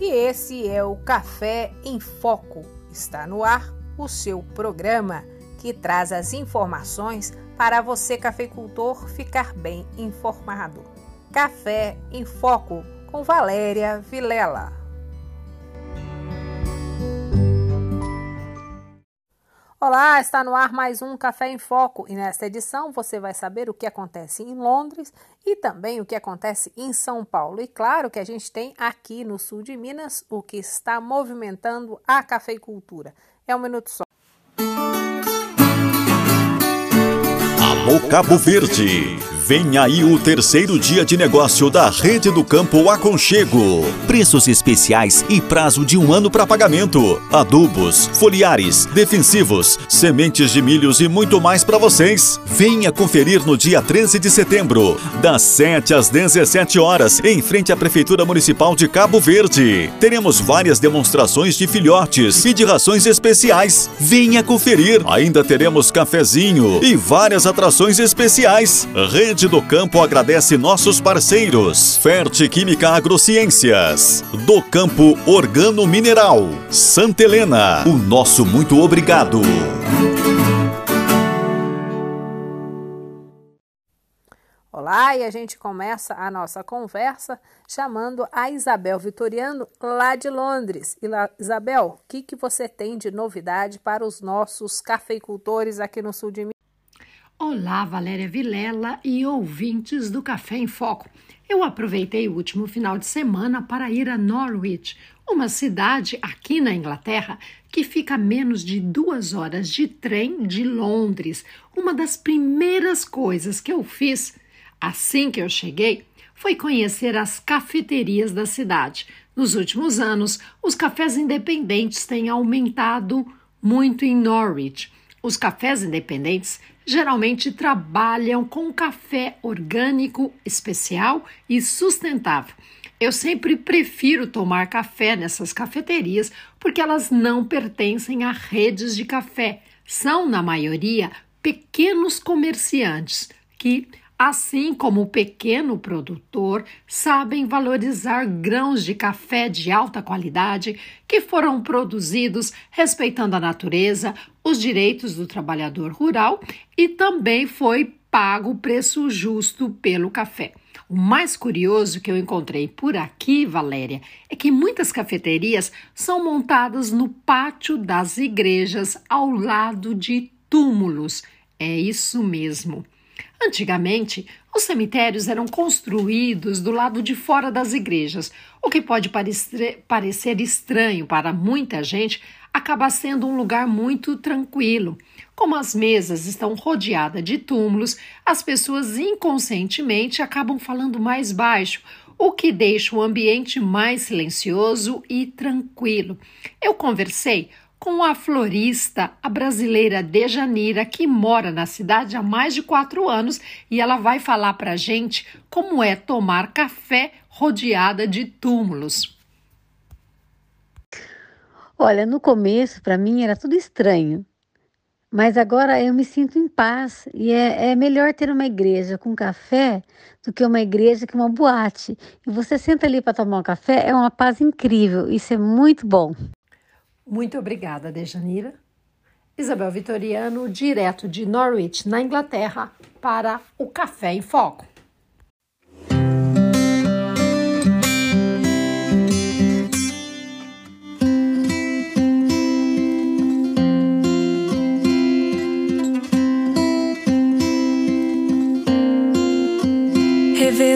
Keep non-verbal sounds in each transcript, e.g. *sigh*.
e esse é o Café em Foco. Está no ar o seu programa que traz as informações para você, cafeicultor, ficar bem informado. Café em Foco com Valéria Vilela. Olá, está no ar mais um Café em Foco e nesta edição você vai saber o que acontece em Londres e também o que acontece em São Paulo. E claro que a gente tem aqui no sul de Minas o que está movimentando a cafeicultura. É um minuto só. Alô Cabo Verde. Vem aí o terceiro dia de negócio da Rede do Campo Aconchego. Preços especiais e prazo de um ano para pagamento. Adubos, foliares, defensivos, sementes de milhos e muito mais para vocês. Venha conferir no dia 13 de setembro, das 7 às 17 horas, em frente à Prefeitura Municipal de Cabo Verde. Teremos várias demonstrações de filhotes e de rações especiais. Venha conferir. Ainda teremos cafezinho e várias atrações especiais. Rede Do Campo agradece nossos parceiros. Ferte Química Agrociências. Do Campo Organo Mineral. Santa Helena. O nosso muito obrigado. Olá, e a gente começa a nossa conversa chamando a Isabel Vitoriano, lá de Londres. Isabel, o que, que você tem de novidade para os nossos cafeicultores aqui no sul de Minas? Olá, Valéria Vilela e ouvintes do Café em Foco. Eu aproveitei o último final de semana para ir a Norwich, uma cidade aqui na Inglaterra que fica a menos de duas horas de trem de Londres. Uma das primeiras coisas que eu fiz assim que eu cheguei foi conhecer as cafeterias da cidade. Nos últimos anos, os cafés independentes têm aumentado muito em Norwich. Os cafés independentes geralmente trabalham com café orgânico especial e sustentável. Eu sempre prefiro tomar café nessas cafeterias porque elas não pertencem a redes de café. São, na maioria, pequenos comerciantes que assim como o pequeno produtor, sabem valorizar grãos de café de alta qualidade que foram produzidos respeitando a natureza, os direitos do trabalhador rural e também foi pago o preço justo pelo café. O mais curioso que eu encontrei por aqui, Valéria, é que muitas cafeterias são montadas no pátio das igrejas ao lado de túmulos. É isso mesmo. Antigamente, os cemitérios eram construídos do lado de fora das igrejas, o que pode parecer estranho para muita gente, acaba sendo um lugar muito tranquilo. Como as mesas estão rodeadas de túmulos, as pessoas inconscientemente acabam falando mais baixo, o que deixa o ambiente mais silencioso e tranquilo. Eu conversei com a florista, a brasileira Dejanira, que mora na cidade há mais de quatro anos e ela vai falar para a gente como é tomar café rodeada de túmulos. Olha, no começo para mim era tudo estranho, mas agora eu me sinto em paz e é, é melhor ter uma igreja com café do que uma igreja com uma boate. E você senta ali para tomar um café, é uma paz incrível, isso é muito bom. Muito obrigada, Dejanira. Isabel Vitoriano, direto de Norwich, na Inglaterra, para o Café em Foco.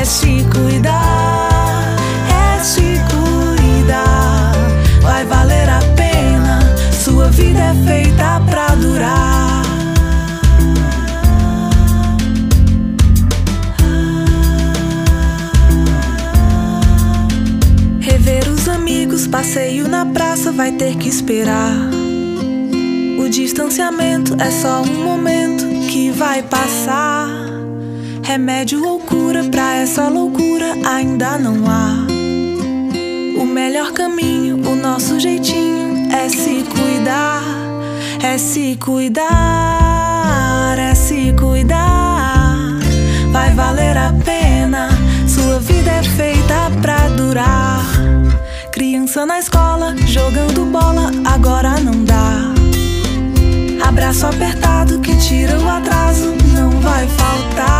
é se cuidar, é se cuidar. Vai valer a pena, sua vida é feita pra durar. passeio na praça vai ter que esperar. O distanciamento é só um momento que vai passar. Remédio ou cura pra essa loucura ainda não há. O melhor caminho, o nosso jeitinho é se cuidar, é se cuidar, é se cuidar. Vai valer a pena, sua vida é feita pra durar. Criança na escola, jogando bola, agora não dá. Abraço apertado que tira o atraso, não vai faltar.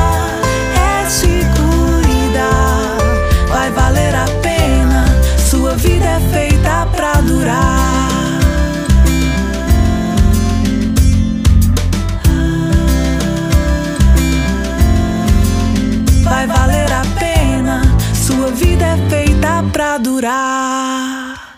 pra durar.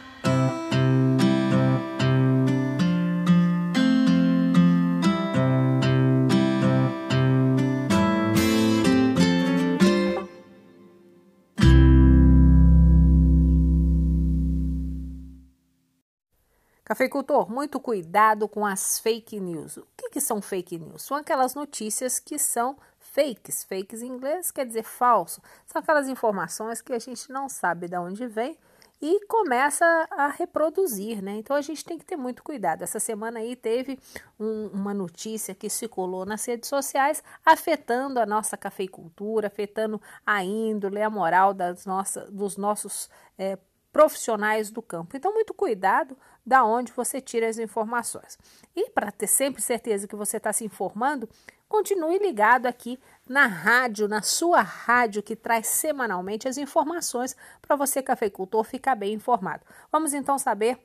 Cafeicultor, muito cuidado com as fake news. O que, que são fake news? São aquelas notícias que são fakes. Fakes em inglês quer dizer falso. São aquelas informações que a gente não sabe de onde vem e começa a reproduzir, né? Então a gente tem que ter muito cuidado. Essa semana aí teve um, uma notícia que circulou nas redes sociais afetando a nossa cafeicultura, afetando a índole, a moral das dos nossos é, profissionais do campo. Então, muito cuidado da onde você tira as informações. E para ter sempre certeza que você está se informando, continue ligado aqui na rádio, na sua rádio que traz semanalmente as informações para você, cafeicultor, ficar bem informado. Vamos então saber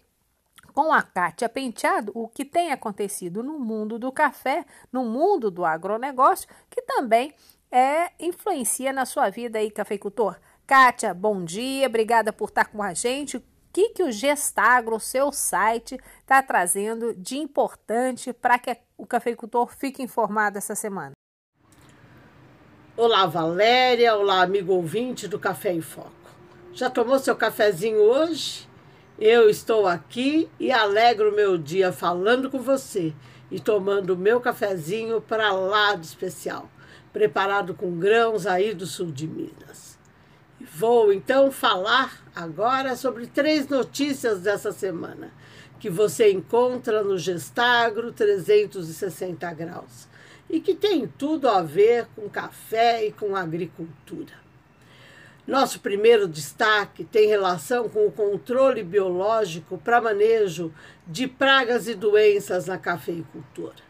com a Kátia Penteado o que tem acontecido no mundo do café, no mundo do agronegócio, que também é, influencia na sua vida aí, cafeicultor. Kátia, bom dia, obrigada por estar com a gente que, que o Gestagro, seu site, está trazendo de importante para que o cafeicultor fique informado essa semana. Olá, Valéria. Olá, amigo ouvinte do Café em Foco. Já tomou seu cafezinho hoje? Eu estou aqui e alegro meu dia falando com você e tomando meu cafezinho para lá especial, preparado com grãos aí do sul de Minas. Vou então falar agora sobre três notícias dessa semana que você encontra no Gestagro 360 graus e que tem tudo a ver com café e com agricultura. Nosso primeiro destaque tem relação com o controle biológico para manejo de pragas e doenças na cafeicultura.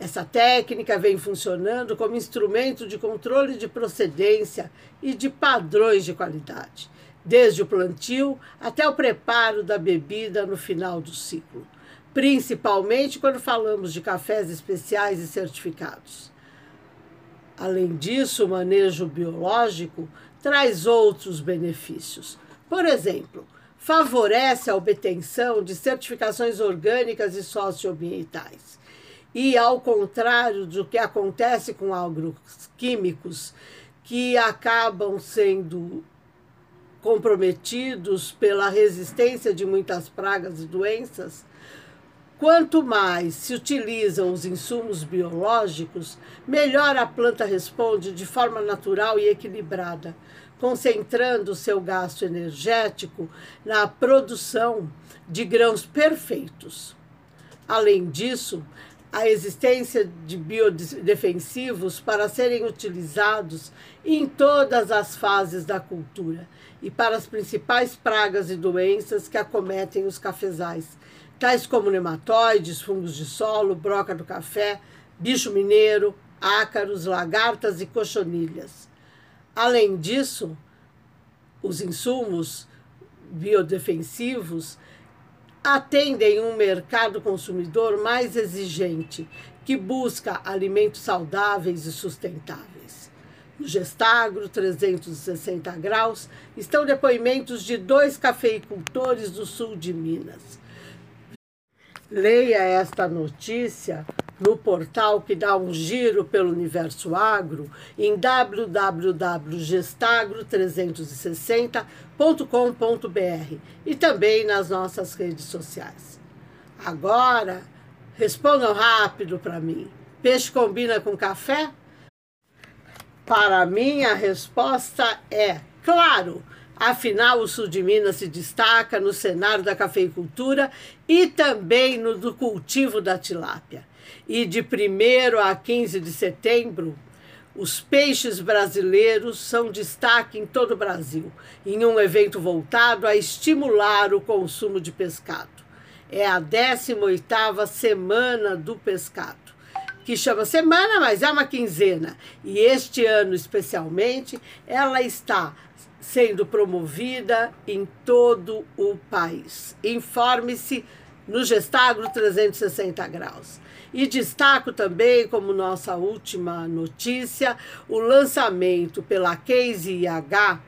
Essa técnica vem funcionando como instrumento de controle de procedência e de padrões de qualidade, desde o plantio até o preparo da bebida no final do ciclo, principalmente quando falamos de cafés especiais e certificados. Além disso, o manejo biológico traz outros benefícios. Por exemplo, favorece a obtenção de certificações orgânicas e socioambientais e ao contrário do que acontece com agroquímicos, que acabam sendo comprometidos pela resistência de muitas pragas e doenças, quanto mais se utilizam os insumos biológicos, melhor a planta responde de forma natural e equilibrada, concentrando seu gasto energético na produção de grãos perfeitos. Além disso, a existência de biodefensivos para serem utilizados em todas as fases da cultura e para as principais pragas e doenças que acometem os cafezais, tais como nematóides, fungos de solo, broca do café, bicho mineiro, ácaros, lagartas e cochonilhas. Além disso, os insumos biodefensivos atendem um mercado consumidor mais exigente, que busca alimentos saudáveis e sustentáveis. No Gestagro 360 graus estão depoimentos de dois cafeicultores do sul de Minas. Leia esta notícia no portal que dá um giro pelo universo agro em www.gestagro360.com.br e também nas nossas redes sociais. Agora, respondam rápido para mim. Peixe combina com café? Para mim, a resposta é claro. Afinal, o sul de Minas se destaca no cenário da cafeicultura e também no do cultivo da tilápia. E de 1 a 15 de setembro, os peixes brasileiros são destaque em todo o Brasil, em um evento voltado a estimular o consumo de pescado. É a 18ª Semana do Pescado, que chama semana, mas é uma quinzena. E este ano, especialmente, ela está sendo promovida em todo o país. Informe-se no Gestagro 360 graus. E destaco também, como nossa última notícia, o lançamento pela Case IH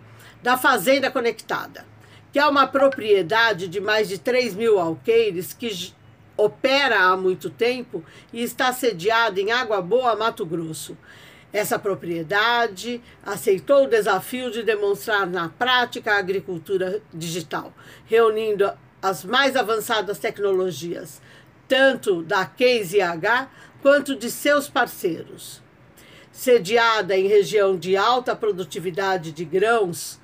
da Fazenda Conectada, que é uma propriedade de mais de 3 mil alqueires que opera há muito tempo e está sediada em Água Boa, Mato Grosso. Essa propriedade aceitou o desafio de demonstrar na prática a agricultura digital, reunindo as mais avançadas tecnologias, tanto da Case IH quanto de seus parceiros. Sediada em região de alta produtividade de grãos,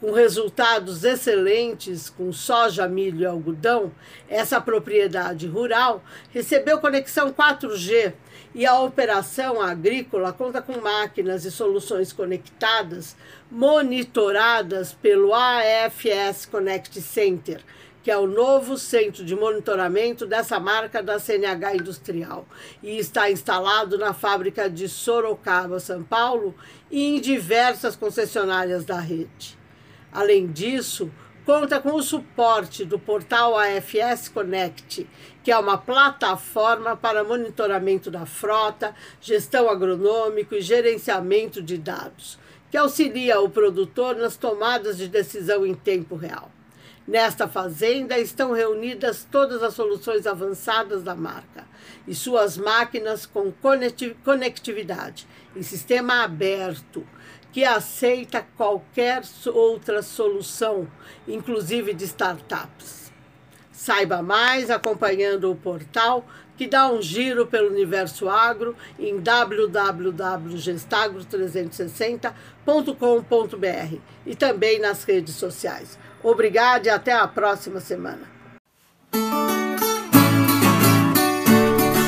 com resultados excelentes com soja, milho e algodão, essa propriedade rural recebeu conexão 4G e a operação agrícola conta com máquinas e soluções conectadas monitoradas pelo AFS Connect Center, que é o novo centro de monitoramento dessa marca da CNH Industrial e está instalado na fábrica de Sorocaba, São Paulo e em diversas concessionárias da rede. Além disso, conta com o suporte do portal AFS Connect, que é uma plataforma para monitoramento da frota, gestão agronômico e gerenciamento de dados, que auxilia o produtor nas tomadas de decisão em tempo real. Nesta fazenda estão reunidas todas as soluções avançadas da marca e suas máquinas com conectividade em sistema aberto que aceita qualquer outra solução, inclusive de startups. Saiba mais acompanhando o portal que dá um giro pelo universo agro em www.gestagro360.com.br e também nas redes sociais. Obrigada e até a próxima semana.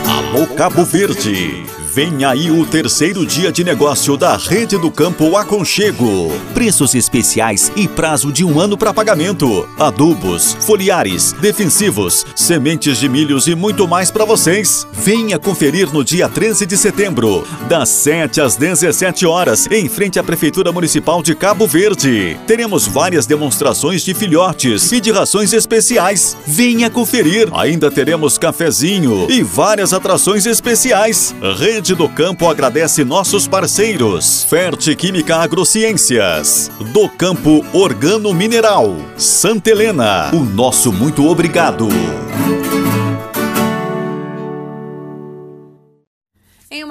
Alô Cabo Verde. Vem aí o terceiro dia de negócio da Rede do Campo Aconchego. Preços especiais e prazo de um ano para pagamento. Adubos, foliares, defensivos, sementes de milhos e muito mais para vocês. Venha conferir no dia 13 de setembro, das 7 às 17 horas, em frente à Prefeitura Municipal de Cabo Verde. Teremos várias demonstrações de filhotes e de rações especiais. Venha conferir. Ainda teremos cafezinho e várias atrações especiais. Rede Rede do Campo agradece nossos parceiros. Ferte Química Agrociências. Do Campo Organo Mineral. Santa Helena. O nosso muito obrigado.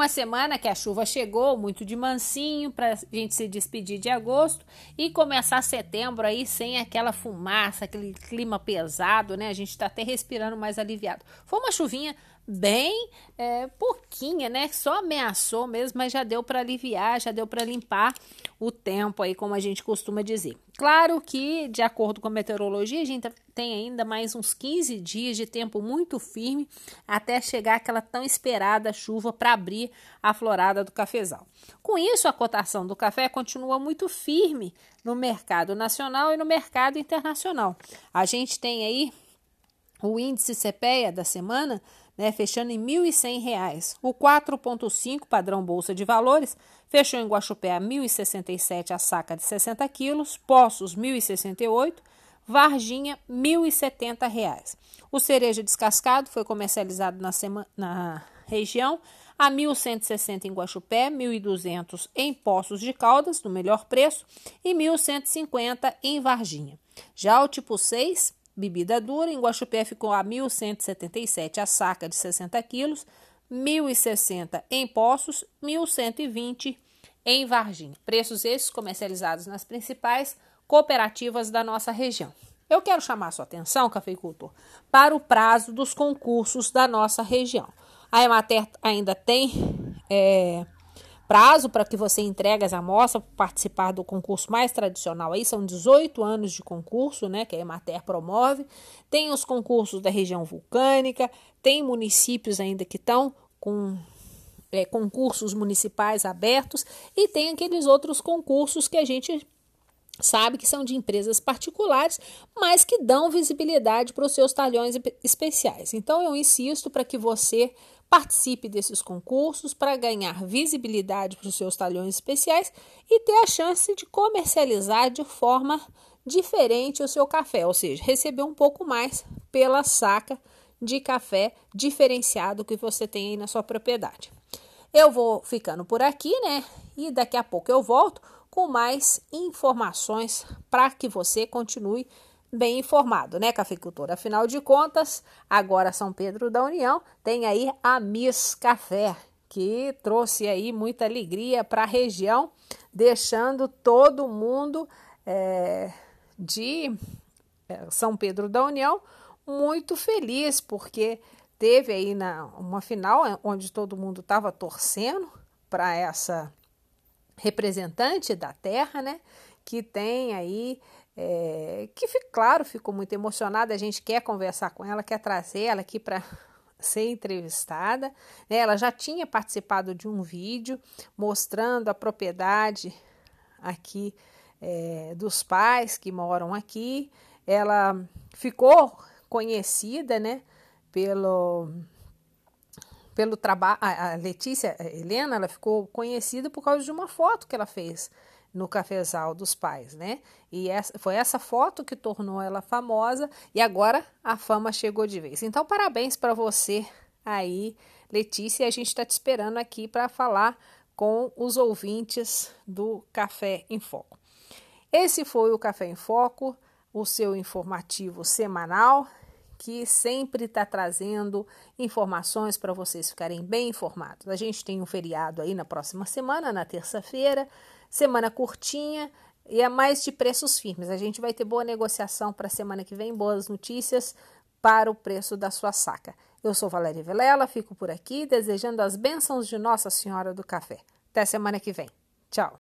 uma semana que a chuva chegou, muito de mansinho, para a gente se despedir de agosto e começar setembro aí sem aquela fumaça, aquele clima pesado, né? A gente está até respirando mais aliviado. Foi uma chuvinha bem é, pouquinha, né? Só ameaçou mesmo, mas já deu para aliviar, já deu para limpar o tempo aí, como a gente costuma dizer. Claro que, de acordo com a meteorologia, a gente tem ainda mais uns 15 dias de tempo muito firme até chegar aquela tão esperada chuva para abrir a florada do cafezal. Com isso, a cotação do café continua muito firme no mercado nacional e no mercado internacional. A gente tem aí o índice CPEA da semana né, fechando em R$ 1.100. O 4,5 padrão Bolsa de Valores fechou em Guaxupé a R$ 1.067 a saca de 60 quilos, Poços R$ 1.068, Varginha R$ 1.070. O cereja descascado foi comercializado na, sema, na região a 1.160 em Guaxupé, 1.200 em Poços de Caldas, no melhor preço, e 1.150 em Varginha. Já o tipo 6 Bebida dura, em Guaxupé ficou a 1.177 a saca de 60 quilos, 1.060 em Poços, 1.120 em Varginha. Preços esses comercializados nas principais cooperativas da nossa região. Eu quero chamar sua atenção, cafeicultor, para o prazo dos concursos da nossa região. A Emater ainda tem é, prazo para que você entregue as amostras para participar do concurso mais tradicional aí, são 18 anos de concurso, né, que a Emater promove. Tem os concursos da região vulcânica, tem municípios ainda que estão com é, concursos municipais abertos e tem aqueles outros concursos que a gente sabe que são de empresas particulares, mas que dão visibilidade para os seus talhões especiais. Então eu insisto para que você Participe desses concursos para ganhar visibilidade para os seus talhões especiais e ter a chance de comercializar de forma diferente o seu café, ou seja, receber um pouco mais pela saca de café diferenciado que você tem aí na sua propriedade. Eu vou ficando por aqui, né? E daqui a pouco eu volto com mais informações para que você continue bem informado, né, cafeicultor? Afinal de contas, agora São Pedro da União tem aí a Miss Café, que trouxe aí muita alegria para a região, deixando todo mundo é, de é, São Pedro da União muito feliz, porque teve aí na, uma final é, onde todo mundo estava torcendo para essa representante da terra, né? Que tem aí é, que, claro, ficou muito emocionada. A gente quer conversar com ela, quer trazer ela aqui para *laughs* ser entrevistada. Né? Ela já tinha participado de um vídeo mostrando a propriedade aqui é, dos pais que moram aqui. Ela ficou conhecida, né, pelo pelo trabalho. A Letícia a Helena, ela ficou conhecida por causa de uma foto que ela fez no cafezal dos pais, né? E essa, foi essa foto que tornou ela famosa e agora a fama chegou de vez. Então, parabéns para você aí, Letícia. A gente está te esperando aqui para falar com os ouvintes do Café em Foco. Esse foi o Café em Foco, o seu informativo semanal que sempre está trazendo informações para vocês ficarem bem informados. A gente tem um feriado aí na próxima semana, na terça-feira. Semana curtinha e é mais de preços firmes. A gente vai ter boa negociação para a semana que vem, boas notícias para o preço da sua saca. Eu sou Valéria Vilela, fico por aqui desejando as bênçãos de Nossa Senhora do Café. Até semana que vem. Tchau.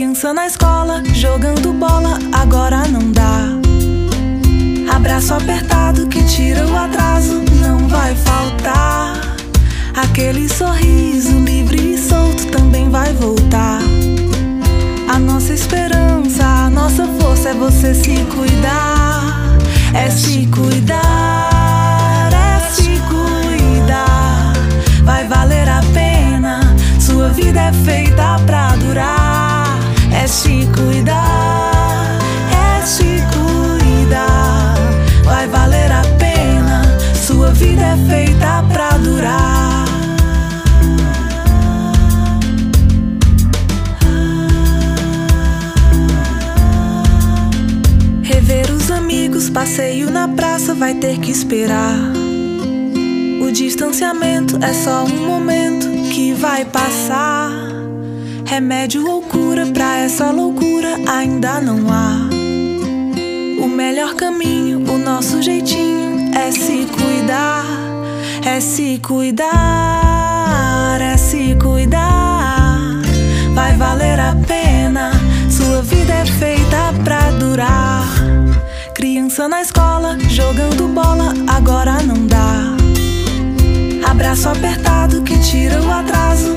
criança na escola, jogando bola, agora não dá. Abraço apertado que tira o atraso, não vai faltar. Aquele sorriso livre e solto também vai voltar. A nossa esperança, a nossa força é você se cuidar. É se cuidar, é se cuidar. Vai valer a pena, sua vida é feita se cuidar, é se cuidar. Vai valer a pena. Sua vida é feita pra durar. Rever os amigos, passeio na praça vai ter que esperar. O distanciamento é só um momento que vai passar. Remédio ou cura pra essa loucura ainda não há. O melhor caminho, o nosso jeitinho é se cuidar, é se cuidar, é se cuidar. Vai valer a pena, sua vida é feita pra durar. Criança na escola, jogando bola, agora não dá. Abraço apertado que tira o atraso,